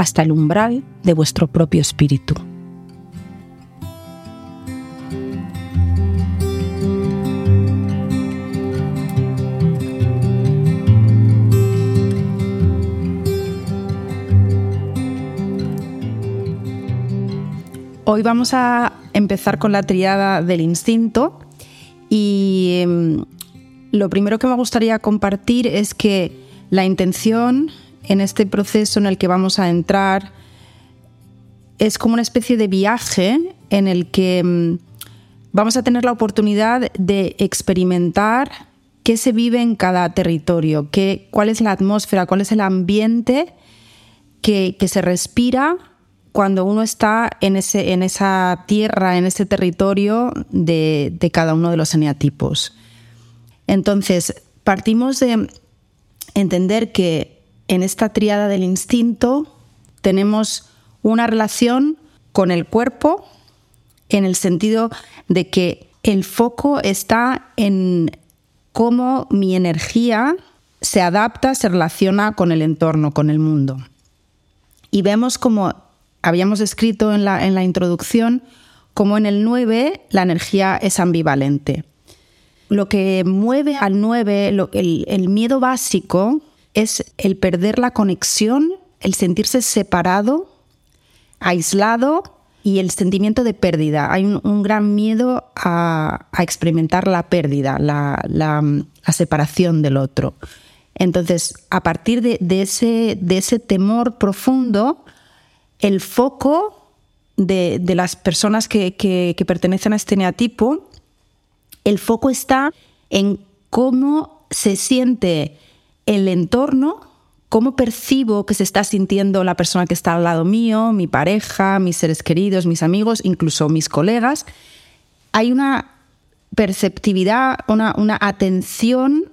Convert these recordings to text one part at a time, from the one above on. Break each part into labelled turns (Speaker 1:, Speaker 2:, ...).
Speaker 1: hasta el umbral de vuestro propio espíritu. Hoy vamos a empezar con la triada del instinto y em, lo primero que me gustaría compartir es que la intención en este proceso en el que vamos a entrar es como una especie de viaje en el que em, vamos a tener la oportunidad de experimentar qué se vive en cada territorio, qué, cuál es la atmósfera, cuál es el ambiente que, que se respira cuando uno está en, ese, en esa tierra, en ese territorio de, cada uno de los eneatipos. Entonces, partimos de entender que en esta triada del instinto tenemos una relación con el cuerpo en el sentido de que el foco está en cómo mi energía se adapta, se relaciona con el entorno, con el mundo. Y vemos como habíamos escrito en la, en la introducción como en el 9 la energía es ambivalente. Lo que mueve al 9, el, el miedo básico, es el perder la conexión, el sentirse separado, aislado y el sentimiento de pérdida. Hay un, gran miedo a, experimentar la pérdida, la, separación del otro. Entonces, a partir de, ese, temor profundo, el foco de, las personas que, pertenecen a este neatipo, el foco está en cómo se siente el entorno, cómo percibo que se está sintiendo la persona que está al lado mío, mi pareja, mis seres queridos, mis amigos, incluso mis colegas. Hay una perceptividad, una, una atención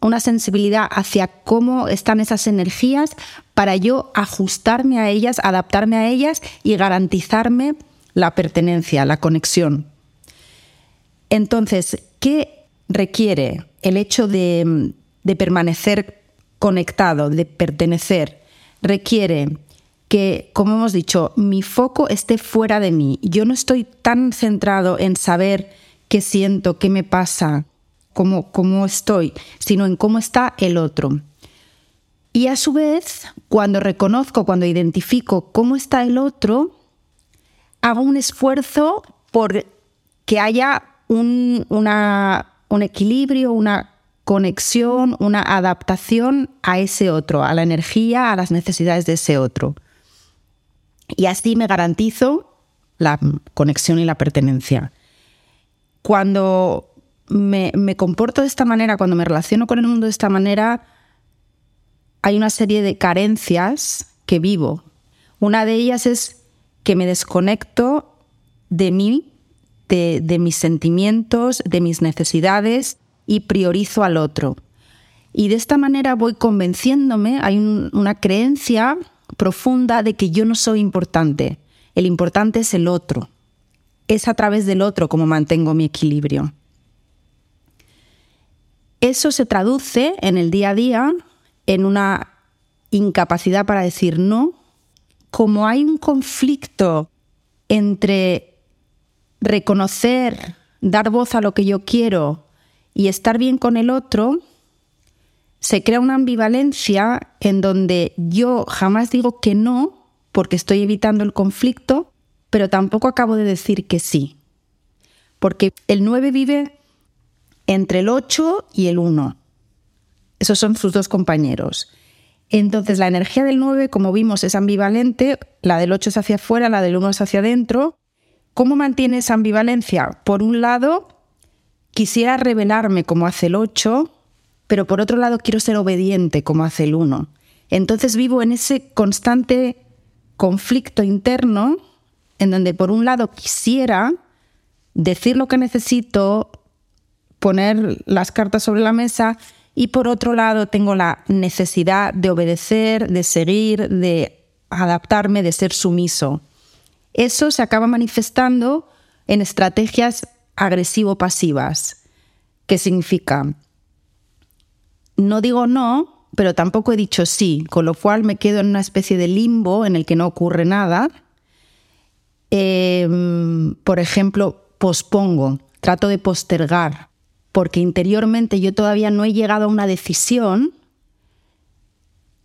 Speaker 1: una sensibilidad hacia cómo están esas energías para yo ajustarme a ellas, adaptarme a ellas y garantizarme la pertenencia, la conexión. Entonces, ¿qué requiere el hecho de, permanecer conectado, de pertenecer? Requiere que, como hemos dicho, mi foco esté fuera de mí. Yo no estoy tan centrado en saber qué siento, qué me pasa, cómo, estoy, sino en cómo está el otro. Y a su vez, cuando reconozco, cuando identifico cómo está el otro, hago un esfuerzo por que haya un, un, equilibrio, una conexión, una adaptación a ese otro, a la energía, a las necesidades de ese otro. Y así me garantizo la conexión y la pertenencia. Cuando me, comporto de esta manera, cuando me relaciono con el mundo de esta manera, hay una serie de carencias que vivo. Una de ellas es que me desconecto de mí, de, mis sentimientos, de mis necesidades y priorizo al otro. Y de esta manera voy convenciéndome, hay una creencia profunda de que yo no soy importante. El importante es el otro. Es a través del otro como mantengo mi equilibrio. Eso se traduce en el día a día en una incapacidad para decir no. Como hay un conflicto entre reconocer, dar voz a lo que yo quiero y estar bien con el otro, se crea una ambivalencia en donde yo jamás digo que no porque estoy evitando el conflicto, pero tampoco acabo de decir que sí. Porque el 9 vive entre el 8 y el 1. Esos son sus dos compañeros. Entonces la energía del 9, como vimos, es ambivalente, la del 8 es hacia afuera, la del 1 es hacia adentro. ¿Cómo mantiene esa ambivalencia? Por un lado, quisiera revelarme como hace el 8, pero por otro lado quiero ser obediente como hace el 1. Entonces vivo en ese constante conflicto interno en donde por un lado quisiera decir lo que necesito, poner las cartas sobre la mesa y por otro lado tengo la necesidad de obedecer, de seguir, de adaptarme, de ser sumiso. Eso se acaba manifestando en estrategias agresivo-pasivas. ¿Qué significa? No digo no, pero tampoco he dicho sí, con lo cual me quedo en una especie de limbo en el que no ocurre nada. Em, por ejemplo, pospongo, trato de postergar, porque interiormente yo todavía no he llegado a una decisión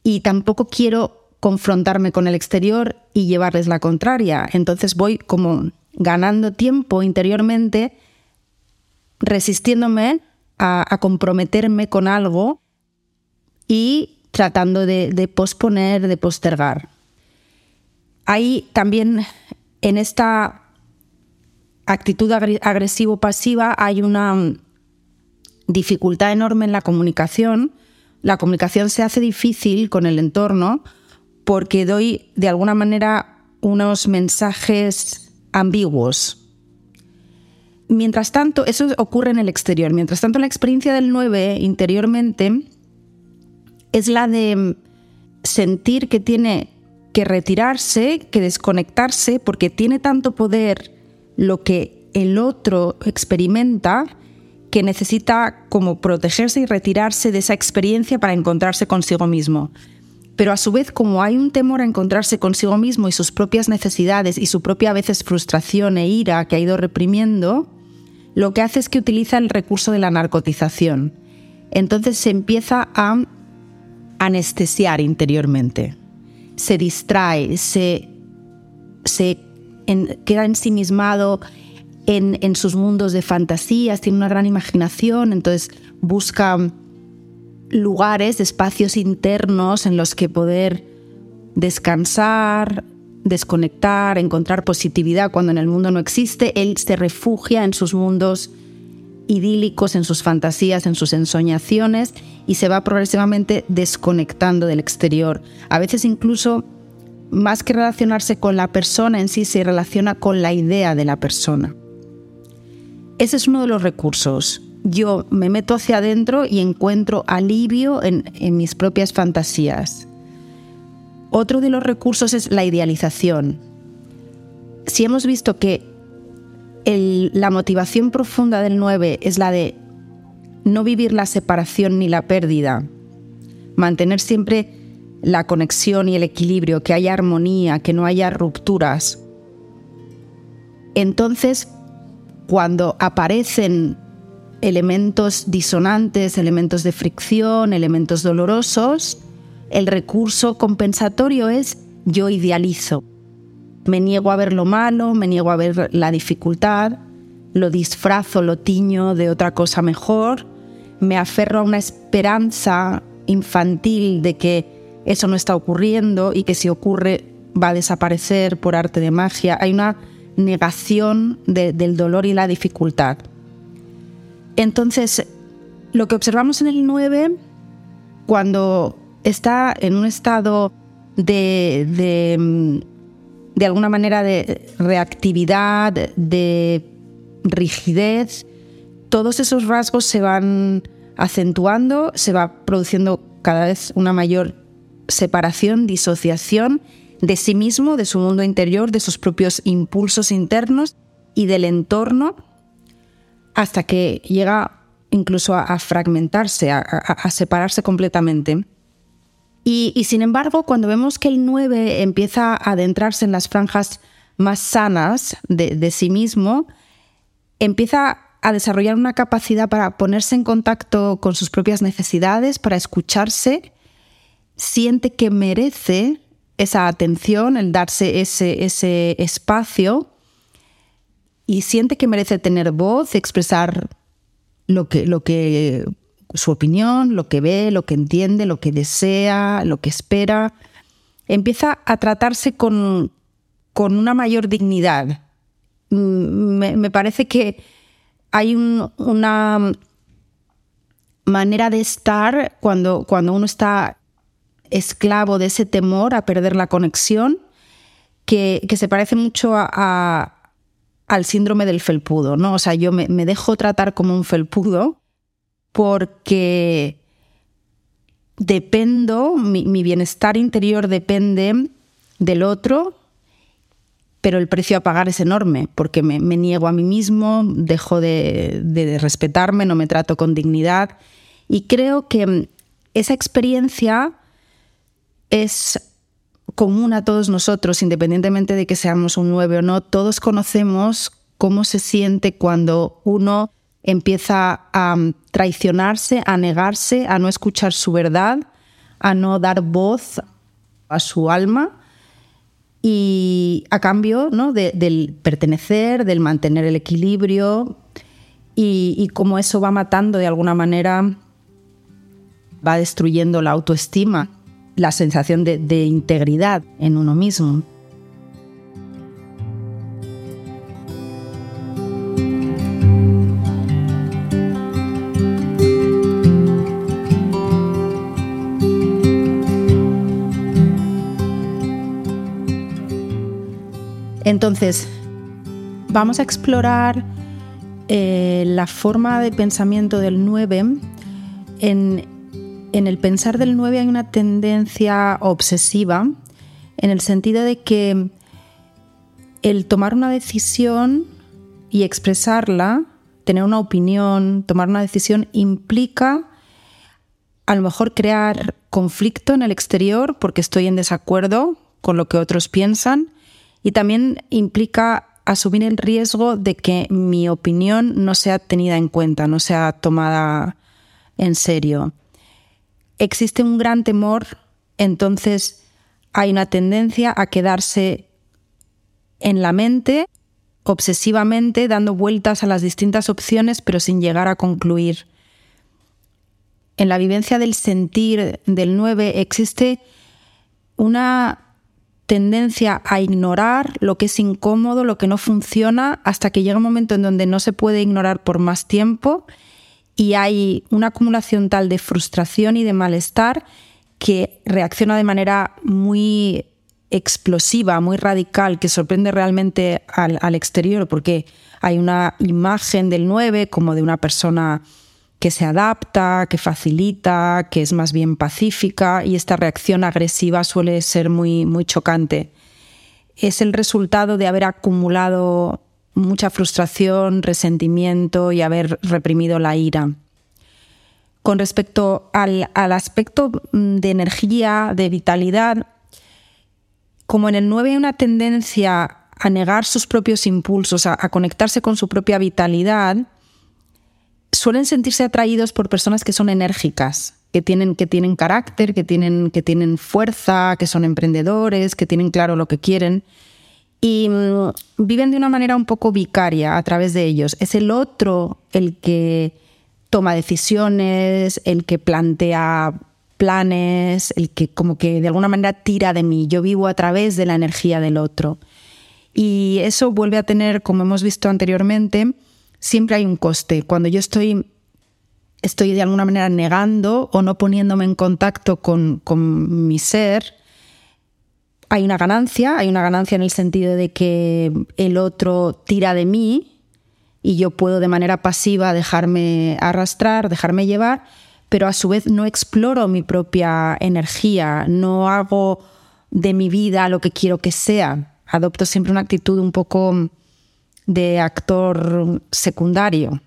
Speaker 1: y tampoco quiero confrontarme con el exterior y llevarles la contraria. Entonces voy como ganando tiempo interiormente, resistiéndome a, comprometerme con algo y tratando de, posponer, de postergar. Hay también en esta actitud agresivo-pasiva hay una mm, dificultad enorme en la comunicación. La comunicación se hace difícil con el entorno porque doy de alguna manera unos mensajes ambiguos. Mientras tanto, eso ocurre en el exterior. Mientras tanto, la experiencia del 9 interiormente es la de sentir que tiene que retirarse, que desconectarse, porque tiene tanto poder lo que el otro experimenta que necesita como protegerse y retirarse de esa experiencia para encontrarse consigo mismo. Pero a su vez, como hay un temor a encontrarse consigo mismo y sus propias necesidades y su propia a veces frustración e ira que ha ido reprimiendo, lo que hace es que utiliza el recurso de la narcotización. Entonces se empieza a anestesiar interiormente, se distrae, se, se queda ensimismado en, en sus mundos de fantasías, tiene una gran imaginación, entonces busca lugares, espacios internos en los que poder descansar, desconectar, encontrar positividad cuando en el mundo no existe. Él se refugia en sus mundos idílicos, en sus fantasías, en sus ensoñaciones y se va progresivamente desconectando del exterior. A veces incluso, más que relacionarse con la persona en sí, se relaciona con la idea de la persona. Ese es uno de los recursos yo me meto hacia adentro y encuentro alivio en, mis propias fantasías. Otro de los recursos es la idealización. Si hemos visto que la motivación profunda del 9 es la de no vivir la separación ni la pérdida, mantener siempre la conexión y el equilibrio, que haya armonía, que no haya rupturas. Entonces, cuando aparecen elementos disonantes, elementos de fricción, elementos dolorosos, el recurso compensatorio es yo idealizo. Me niego a ver lo malo, me niego a ver la dificultad, lo disfrazo, lo tiño de otra cosa mejor, me aferro a una esperanza infantil de que eso no está ocurriendo y que si ocurre va a desaparecer por arte de magia. Hay una negación del dolor y la dificultad. Entonces, lo que observamos en el 9, cuando está en un estado de, de, alguna manera de reactividad, de rigidez, todos esos rasgos se van acentuando, se va produciendo cada vez una mayor separación, disociación de sí mismo, de su mundo interior, de sus propios impulsos internos y del entorno hasta que llega incluso a, fragmentarse, a, separarse completamente. Y, sin embargo, cuando vemos que el 9 empieza a adentrarse en las franjas más sanas de, sí mismo, empieza a desarrollar una capacidad para ponerse en contacto con sus propias necesidades, para escucharse, siente que merece esa atención, el darse ese, ese espacio y siente que merece tener voz, expresar lo que, lo que, su opinión, lo que ve, lo que entiende, lo que desea, lo que espera, empieza a tratarse con, con una mayor dignidad. Mm, me, parece que hay una manera de estar cuando, cuando uno está esclavo de ese temor a perder la conexión que, se parece mucho a, al síndrome del felpudo, ¿no? O sea, yo me, dejo tratar como un felpudo porque dependo, mi, bienestar interior depende del otro, pero el precio a pagar es enorme, porque me, niego a mí mismo, dejo de, de, respetarme, no me trato con dignidad. Y creo que esa experiencia es común a todos nosotros, independientemente de que seamos un 9 o no, todos conocemos cómo se siente cuando uno empieza a mm, traicionarse, a negarse, a no escuchar su verdad, a no dar voz a su alma y a cambio ¿no? del pertenecer, del mantener el equilibrio y, y cómo eso va matando de alguna manera, va destruyendo la autoestima la sensación de, integridad en uno mismo. Entonces, vamos a explorar eh, la forma de pensamiento del 9 en, en el pensar del 9 hay una tendencia obsesiva en el sentido de que el tomar una decisión y expresarla, tener una opinión, tomar una decisión implica a lo mejor crear conflicto en el exterior porque estoy en desacuerdo con lo que otros piensan y también implica asumir el riesgo de que mi opinión no sea tenida en cuenta, no sea tomada en serio existe un gran temor, entonces hay una tendencia a quedarse en la mente obsesivamente dando vueltas a las distintas opciones pero sin llegar a concluir. En la vivencia del sentir del 9 existe una tendencia a ignorar lo que es incómodo, lo que no funciona, hasta que llega un momento en donde no se puede ignorar por más tiempo y hay una acumulación tal de frustración y de malestar que reacciona de manera muy explosiva, muy radical, que sorprende realmente al, exterior, porque hay una imagen del 9 como de una persona que se adapta, que facilita, que es más bien pacífica y esta reacción agresiva suele ser muy, muy chocante. Es el resultado de haber acumulado mucha frustración, resentimiento y haber reprimido la ira. Con respecto al, aspecto mm, de energía, de vitalidad, como en el 9 hay una tendencia a negar sus propios impulsos, a, conectarse con su propia vitalidad, suelen sentirse atraídos por personas que son enérgicas, que tienen, que tienen carácter, que tienen, que tienen fuerza, que son emprendedores, que tienen claro lo que quieren y mm, viven de una manera un poco vicaria a través de ellos. Es el otro el que toma decisiones, el que plantea planes, el que como que de alguna manera tira de mí. Yo vivo a través de la energía del otro. Y eso vuelve a tener, como hemos visto anteriormente, siempre hay un coste. Cuando yo estoy, estoy de alguna manera negando o no poniéndome en contacto con, con mi ser, hay una ganancia, hay una ganancia en el sentido de que el otro tira de mí y yo puedo de manera pasiva dejarme arrastrar, dejarme llevar, pero a su vez no exploro mi propia energía, no hago de mi vida lo que quiero que sea. Adopto siempre una actitud un poco de actor secundario.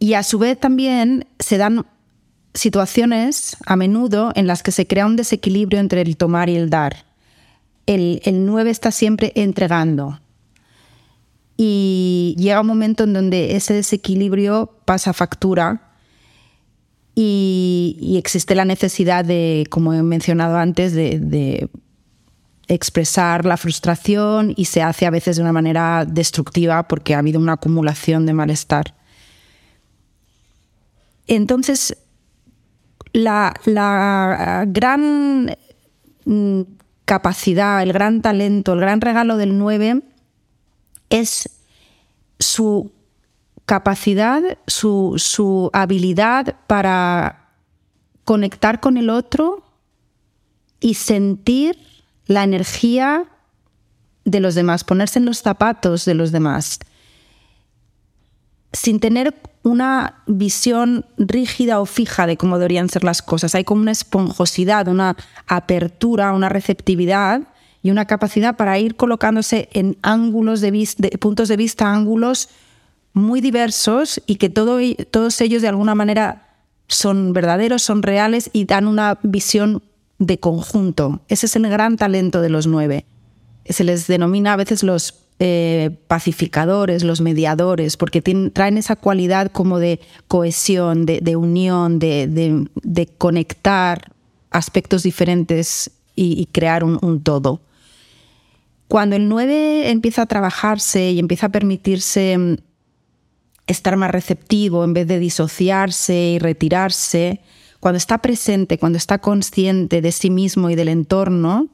Speaker 1: Y a su vez también se dan situaciones a menudo en las que se crea un desequilibrio entre el tomar y el dar el, el 9 está siempre entregando. Y llega un momento en donde ese desequilibrio pasa factura y, existe la necesidad de, como he mencionado antes, de, expresar la frustración y se hace a veces de una manera destructiva porque ha habido una acumulación de malestar. Entonces, la, la gran mm, capacidad, el gran talento, el gran regalo del 9 es su capacidad, su, su habilidad para conectar con el otro y sentir la energía de los demás, ponerse en los zapatos de los demás, sin tener una visión rígida o fija de cómo deberían ser las cosas. Hay como una esponjosidad, una apertura, una receptividad y una capacidad para ir colocándose en ángulos de, puntos de vista, ángulos muy diversos y que todos ellos de alguna manera son verdaderos, son reales y dan una visión de conjunto. Ese es el gran talento de los nueve. Se les denomina a veces los eh, pacificadores, los mediadores, porque traen esa cualidad como de cohesión, de, unión, de, conectar aspectos diferentes y, crear un, todo. Cuando el 9 empieza a trabajarse y empieza a permitirse mm, estar más receptivo en vez de disociarse y retirarse, cuando está presente, cuando está consciente de sí mismo y del entorno,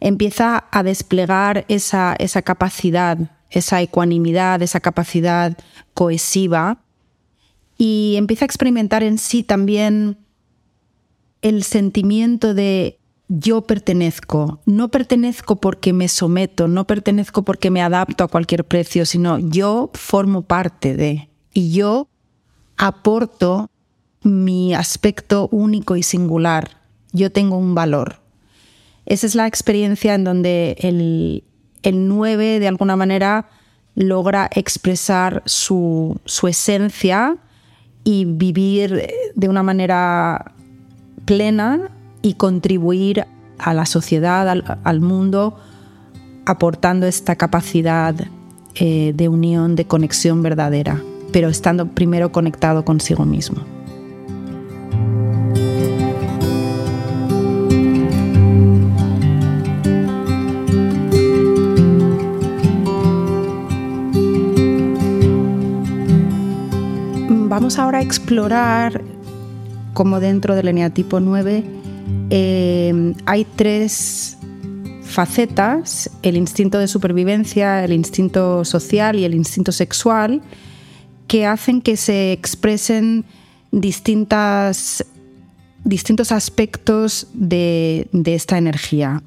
Speaker 1: empieza a desplegar esa, esa capacidad, esa ecuanimidad, esa capacidad cohesiva y empieza a experimentar en sí también el sentimiento de yo pertenezco. No pertenezco porque me someto, no pertenezco porque me adapto a cualquier precio, sino yo formo parte de y yo aporto mi aspecto único y singular. Yo tengo un valor. Esa es la experiencia en donde el, el 9 de alguna manera logra expresar su, esencia y vivir de una manera plena y contribuir a la sociedad, al, mundo, aportando esta capacidad eh, de unión, de conexión verdadera, pero estando primero conectado consigo mismo. Vamos ahora a explorar cómo dentro del eneatipo 9 eh, hay tres facetas, el instinto de supervivencia, el instinto social y el instinto sexual, que hacen que se expresen distintas, distintos aspectos de, de esta energía.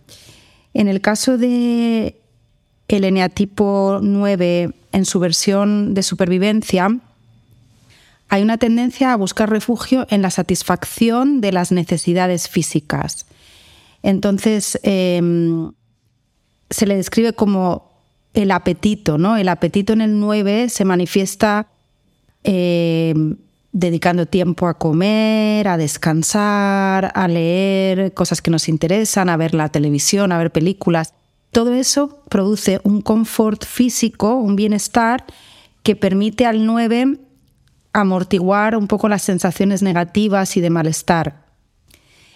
Speaker 1: En el caso de el eneatipo 9 en su versión de supervivencia, hay una tendencia a buscar refugio en la satisfacción de las necesidades físicas. Entonces, em, se le describe como el apetito, ¿no? El apetito en el 9 se manifiesta em, dedicando tiempo a comer, a descansar, a leer cosas que nos interesan, a ver la televisión, a ver películas. Todo eso produce un confort físico, un bienestar que permite al 9 amortiguar un poco las sensaciones negativas y de malestar.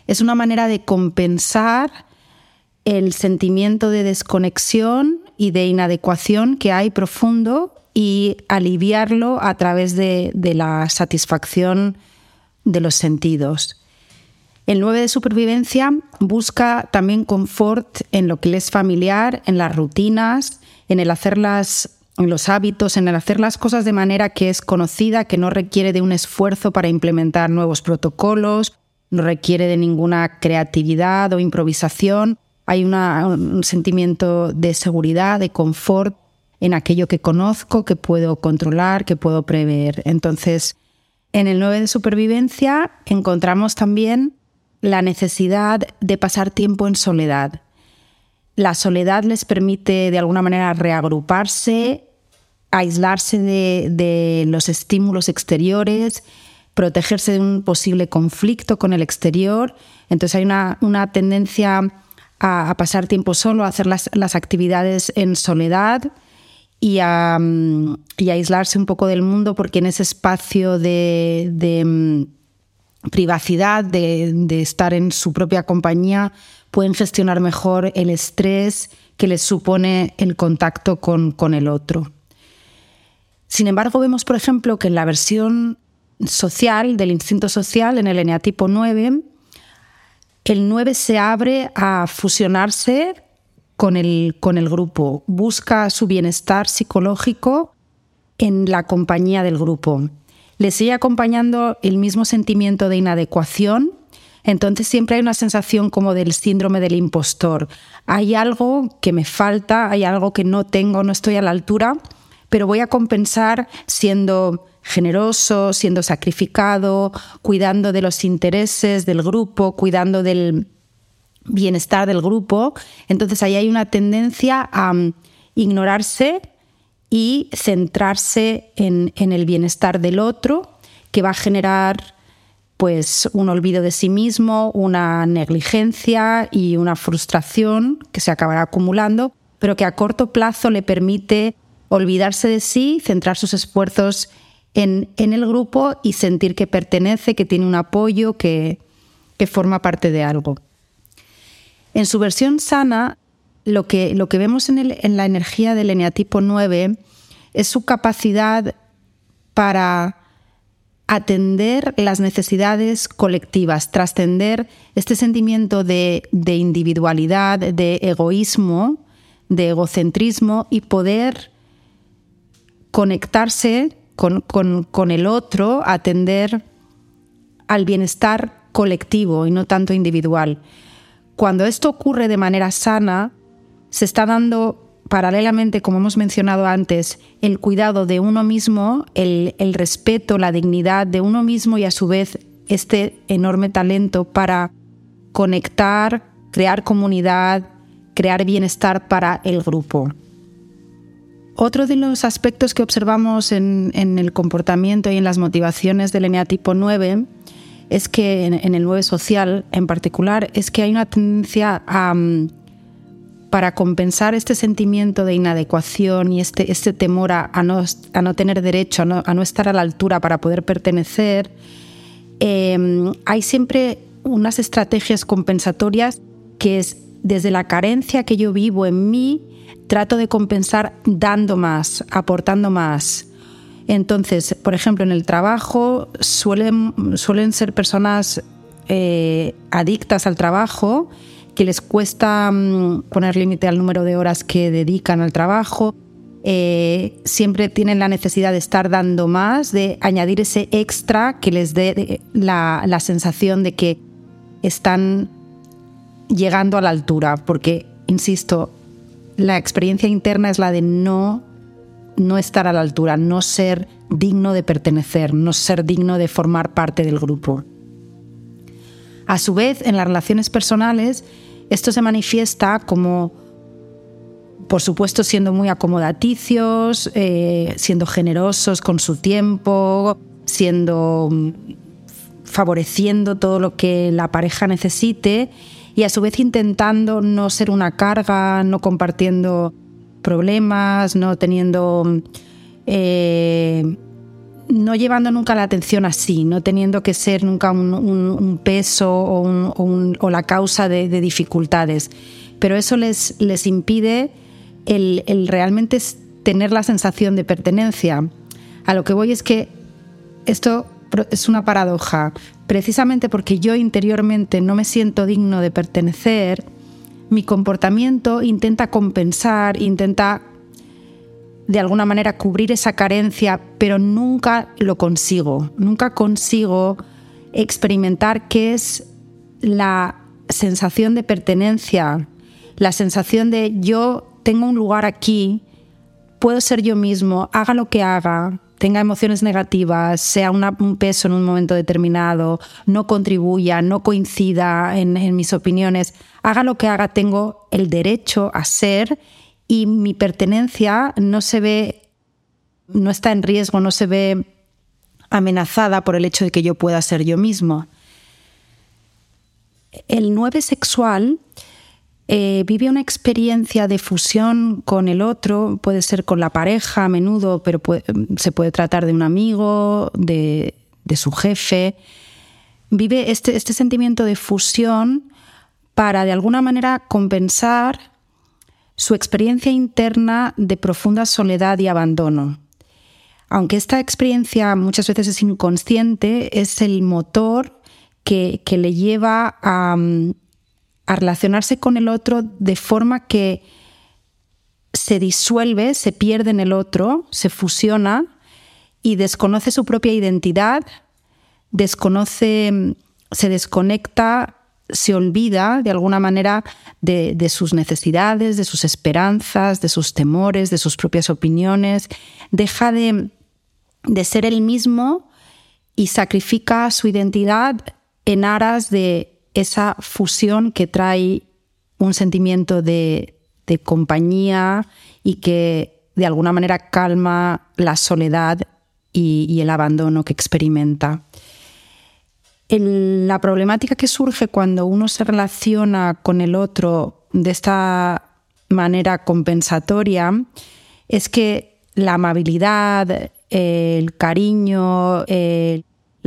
Speaker 1: Es una manera de compensar el sentimiento de desconexión y de inadecuación que hay profundo y aliviarlo a través de, la satisfacción de los sentidos. El 9 de supervivencia busca también confort en lo que le es familiar, en las rutinas, en el hacer las en los hábitos, en el hacer las cosas de manera que es conocida, que no requiere de un esfuerzo para implementar nuevos protocolos, no requiere de ninguna creatividad o improvisación. Hay un sentimiento de seguridad, de confort en aquello que conozco, que puedo controlar, que puedo prever. Entonces, en el 9 de supervivencia encontramos también la necesidad de pasar tiempo en soledad. La soledad les permite de alguna manera reagruparse aislarse de, los estímulos exteriores, protegerse de un posible conflicto con el exterior. Entonces hay una, tendencia a, pasar tiempo solo, a hacer las, actividades en soledad y a, mm, aislarse un poco del mundo porque en ese espacio de, mm, privacidad, de, estar en su propia compañía, pueden gestionar mejor el estrés que les supone el contacto con el otro. Sin embargo, vemos, por ejemplo, que en la versión social, del instinto social, en el eneatipo 9, el 9 se abre a fusionarse con el, con el grupo, busca su bienestar psicológico en la compañía del grupo. Le sigue acompañando el mismo sentimiento de inadecuación, Entonces siempre hay una sensación como del síndrome del impostor. Hay algo que me falta, hay algo que no tengo, no estoy a la altura, pero voy a compensar siendo generoso, siendo sacrificado, cuidando de los intereses del grupo, cuidando del bienestar del grupo. Entonces ahí hay una tendencia a mm, ignorarse y centrarse en, el bienestar del otro, que va a generar pues un olvido de sí mismo, una negligencia y una frustración que se acabará acumulando, pero que a corto plazo le permite olvidarse de sí, centrar sus esfuerzos en, el grupo y sentir que pertenece, que tiene un apoyo, que, forma parte de algo. En su versión sana, lo que, lo que vemos en, en la energía del eneatipo 9 es su capacidad para atender las necesidades colectivas, trascender este sentimiento de, individualidad, de egoísmo, de egocentrismo y poder conectarse con, con, el otro, atender al bienestar colectivo y no tanto individual. Cuando esto ocurre de manera sana, se está dando paralelamente, como hemos mencionado antes, el cuidado de uno mismo, el, respeto, la dignidad de uno mismo y a su vez este enorme talento para conectar, crear comunidad, crear bienestar para el grupo. Otro de los aspectos que observamos en, el comportamiento y en las motivaciones del eneatipo 9 es que en, el 9 social en particular es que hay una tendencia a, para compensar este sentimiento de inadecuación y este, este temor a, no, a, no, tener derecho, a no, estar a la altura para poder pertenecer, em, hay siempre unas estrategias compensatorias que es desde la carencia que yo vivo en mí, trato de compensar dando más, aportando más. Entonces, por ejemplo, en el trabajo suelen, suelen ser personas eh, adictas al trabajo que les cuesta mm, poner límite al número de horas que dedican al trabajo. Eh, siempre tienen la necesidad de estar dando más, de añadir ese extra que les dé la, la sensación de que están llegando a la altura, porque, insisto, la experiencia interna es la de no, no estar a la altura, no ser digno de pertenecer, no ser digno de formar parte del grupo. A su vez, en las relaciones personales, esto se manifiesta como, por supuesto, siendo muy acomodaticios, eh, siendo generosos con su tiempo, siendo mm, favoreciendo todo lo que la pareja necesite y a su vez intentando no ser una carga, no compartiendo problemas, no teniendo eh, no llevando nunca la atención así, no teniendo que ser nunca un, peso o, la causa de, dificultades. Pero eso les, les impide el, realmente tener la sensación de pertenencia. A lo que voy es que esto es una paradoja. Precisamente porque yo interiormente no me siento digno de pertenecer, mi comportamiento intenta compensar, intenta de alguna manera cubrir esa carencia, pero nunca lo consigo, nunca consigo experimentar qué es la sensación de pertenencia, la sensación de yo tengo un lugar aquí, puedo ser yo mismo, haga lo que haga, tenga emociones negativas, sea un peso en un momento determinado, no contribuya, no coincida en, en mis opiniones, haga lo que haga, tengo el derecho a ser y mi pertenencia no se ve, no está en riesgo, no se ve amenazada por el hecho de que yo pueda ser yo mismo. El 9 sexual eh, vive una experiencia de fusión con el otro, puede ser con la pareja a menudo, pero se puede tratar de un amigo, de, su jefe. Vive este, este sentimiento de fusión para de alguna manera compensar su experiencia interna de profunda soledad y abandono. Aunque esta experiencia muchas veces es inconsciente, es el motor que, le lleva a, a relacionarse con el otro de forma que se disuelve, se pierde en el otro, se fusiona y desconoce su propia identidad, desconoce se desconecta, se olvida de alguna manera de, sus necesidades, de sus esperanzas, de sus temores, de sus propias opiniones, deja de, de ser el mismo y sacrifica su identidad en aras de esa fusión que trae un sentimiento de, compañía y que de alguna manera calma la soledad y, el abandono que experimenta. la problemática que surge cuando uno se relaciona con el otro de esta manera compensatoria es que la amabilidad, el cariño,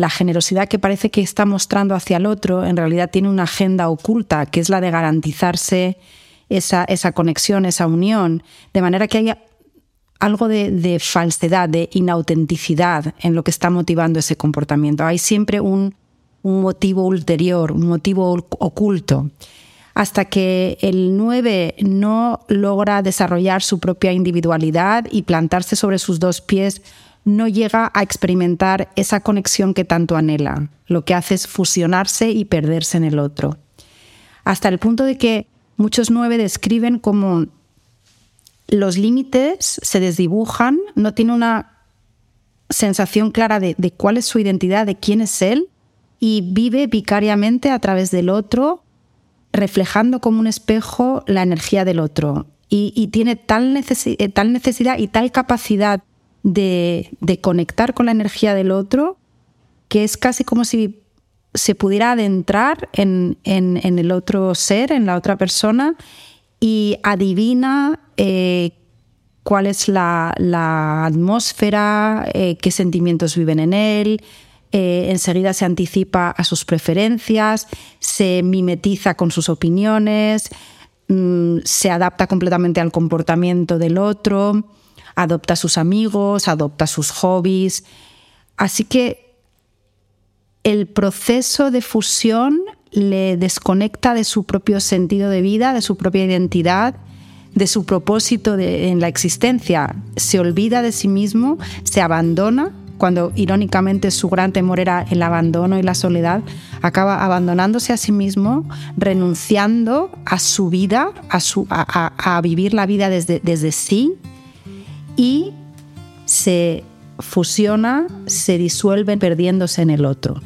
Speaker 1: la generosidad que parece que está mostrando hacia el otro, en realidad tiene una agenda oculta, que es la de garantizarse esa, esa conexión, esa unión, de manera que haya algo de, falsedad, de inautenticidad en lo que está motivando ese comportamiento. Hay siempre un, un motivo ulterior, un motivo oculto hasta que el 9 no logra desarrollar su propia individualidad y plantarse sobre sus dos pies, no llega a experimentar esa conexión que tanto anhela. Lo que hace es fusionarse y perderse en el otro. Hasta el punto de que muchos 9 describen como los límites se desdibujan, no tiene una sensación clara de, de cuál es su identidad, de quién es él, y vive vicariamente a través del otro reflejando como un espejo la energía del otro. Y, tiene tal, eh, tal, necesidad y tal capacidad de, conectar con la energía del otro que es casi como si se pudiera adentrar en, el otro ser, en la otra persona, y adivina eh, cuál es la, atmósfera, eh, qué sentimientos viven en él, eh, enseguida se anticipa a sus preferencias, se mimetiza con sus opiniones, mm, se adapta completamente al comportamiento del otro, adopta a sus amigos, adopta sus hobbies. Así que el proceso de fusión le desconecta de su propio sentido de vida, de su propia identidad, de su propósito en la existencia. Se olvida de sí mismo, se abandona cuando irónicamente su gran temor era el abandono y la soledad, acaba abandonándose a sí mismo, renunciando a su vida, a, vivir la vida desde, desde sí y se fusiona, se disuelve perdiéndose en el otro.